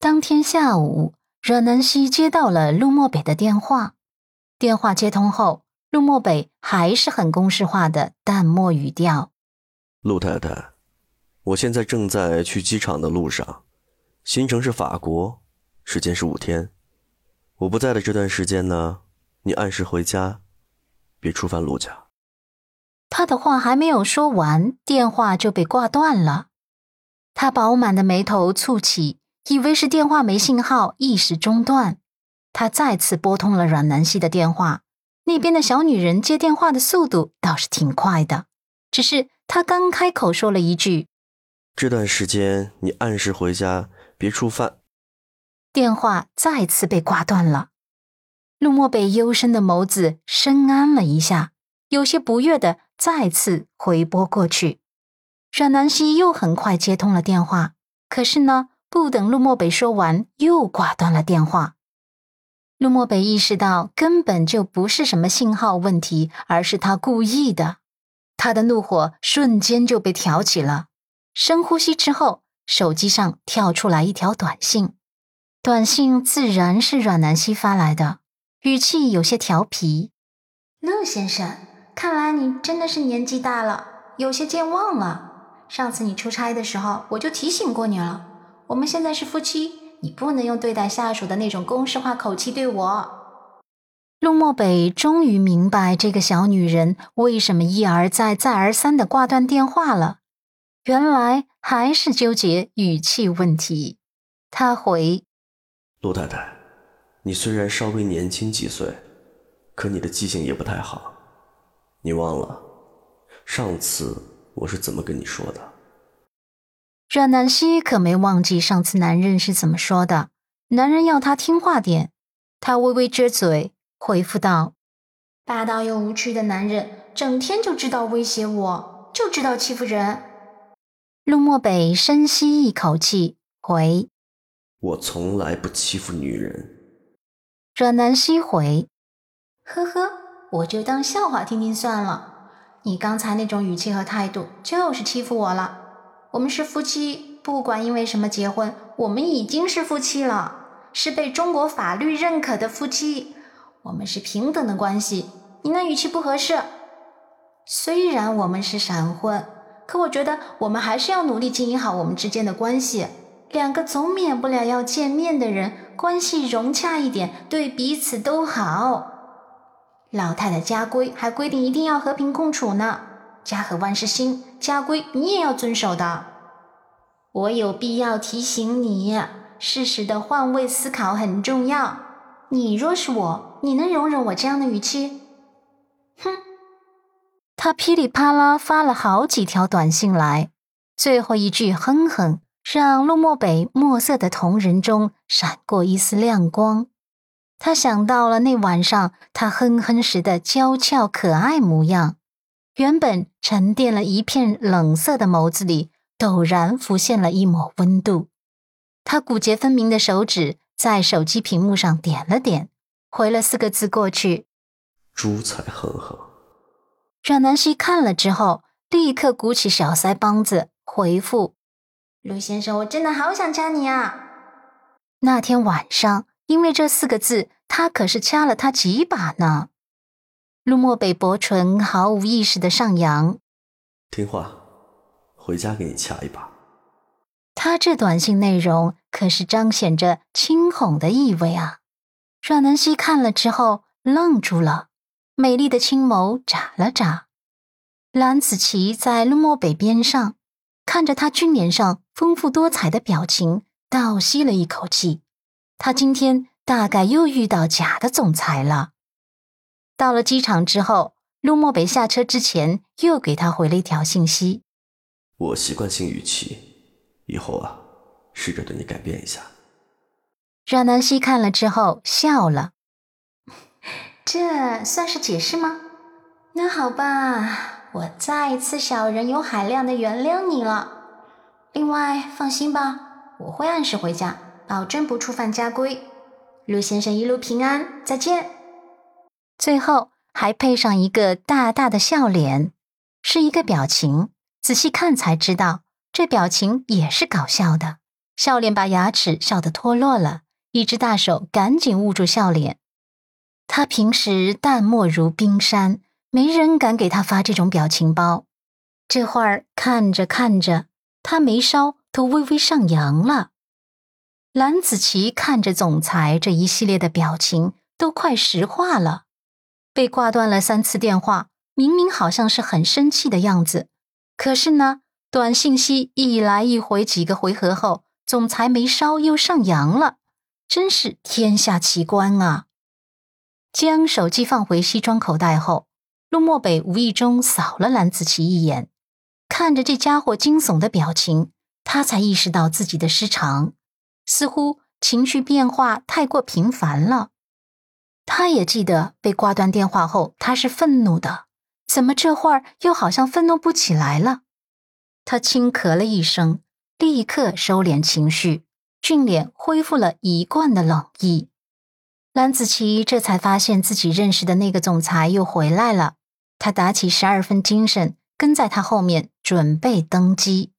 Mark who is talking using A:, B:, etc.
A: 当天下午，惹南希接到了陆漠北的电话。电话接通后，陆漠北还是很公式化的淡漠语调：“
B: 陆太太，我现在正在去机场的路上，行程是法国，时间是五天。我不在的这段时间呢，你按时回家，别触犯陆家。”
A: 他的话还没有说完，电话就被挂断了。他饱满的眉头蹙起。以为是电话没信号，一时中断。他再次拨通了阮南希的电话，那边的小女人接电话的速度倒是挺快的。只是他刚开口说了一句：“
B: 这段时间你按时回家，别触犯。”
A: 电话再次被挂断了。陆漠北幽深的眸子深谙了一下，有些不悦的再次回拨过去。阮南希又很快接通了电话，可是呢？不等陆漠北说完，又挂断了电话。陆漠北意识到根本就不是什么信号问题，而是他故意的。他的怒火瞬间就被挑起了。深呼吸之后，手机上跳出来一条短信。短信自然是阮南希发来的，语气有些调皮：“陆先生，看来你真的是年纪大了，有些健忘了。上次你出差的时候，我就提醒过你了。”我们现在是夫妻，你不能用对待下属的那种公式化口气对我。陆漠北终于明白这个小女人为什么一而再、再而三的挂断电话了，原来还是纠结语气问题。他回：“
B: 陆太太，你虽然稍微年轻几岁，可你的记性也不太好。你忘了上次我是怎么跟你说的？”
A: 阮南希可没忘记上次男人是怎么说的。男人要她听话点，她微微撅嘴回复道：“霸道又无趣的男人，整天就知道威胁我，就知道欺负人。”陆漠北深吸一口气回：“
B: 我从来不欺负女人。”
A: 阮南希回：“呵呵，我就当笑话听听算了。你刚才那种语气和态度，就是欺负我了。”我们是夫妻，不管因为什么结婚，我们已经是夫妻了，是被中国法律认可的夫妻，我们是平等的关系。你那语气不合适。虽然我们是闪婚，可我觉得我们还是要努力经营好我们之间的关系。两个总免不了要见面的人，关系融洽一点，对彼此都好。老太太家规还规定一定要和平共处呢。家和万事兴，家规你也要遵守的。我有必要提醒你，适时的换位思考很重要。你若是我，你能容忍我这样的语气？哼！他噼里啪啦发了好几条短信来，最后一句哼哼，让陆漠北墨色的瞳仁中闪过一丝亮光。他想到了那晚上他哼哼时的娇俏可爱模样。原本沉淀了一片冷色的眸子里，陡然浮现了一抹温度。他骨节分明的手指在手机屏幕上点了点，回了四个字过去：“
B: 猪才哼哼。”
A: 阮南希看了之后，立刻鼓起小腮帮子回复：“陆先生，我真的好想掐你啊！”那天晚上，因为这四个字，他可是掐了他几把呢。陆漠北薄唇毫无意识的上扬，
B: 听话，回家给你掐一把。
A: 他这短信内容可是彰显着轻哄的意味啊！阮南希看了之后愣住了，美丽的青眸眨了眨。蓝子琪在陆漠北边上，看着他俊脸上丰富多彩的表情，倒吸了一口气。他今天大概又遇到假的总裁了。到了机场之后，陆漠北下车之前又给他回了一条信息：“
B: 我习惯性语气，以后啊，试着对你改变一下。”
A: 阮南希看了之后笑了：“ 这算是解释吗？那好吧，我再一次小人有海量的原谅你了。另外，放心吧，我会按时回家，保证不触犯家规。陆先生一路平安，再见。”最后还配上一个大大的笑脸，是一个表情。仔细看才知道，这表情也是搞笑的，笑脸把牙齿笑得脱落了，一只大手赶紧捂住笑脸。他平时淡漠如冰山，没人敢给他发这种表情包。这会儿看着看着，他眉梢都微微上扬了。蓝子琪看着总裁这一系列的表情，都快石化了。被挂断了三次电话，明明好像是很生气的样子，可是呢，短信息一来一回几个回合后，总裁眉梢又上扬了，真是天下奇观啊！将手机放回西装口袋后，陆漠北无意中扫了蓝子琪一眼，看着这家伙惊悚的表情，他才意识到自己的失常，似乎情绪变化太过频繁了。他也记得被挂断电话后，他是愤怒的，怎么这会儿又好像愤怒不起来了？他轻咳了一声，立刻收敛情绪，俊脸恢复了一贯的冷意。蓝子琪这才发现自己认识的那个总裁又回来了，他打起十二分精神，跟在他后面准备登机。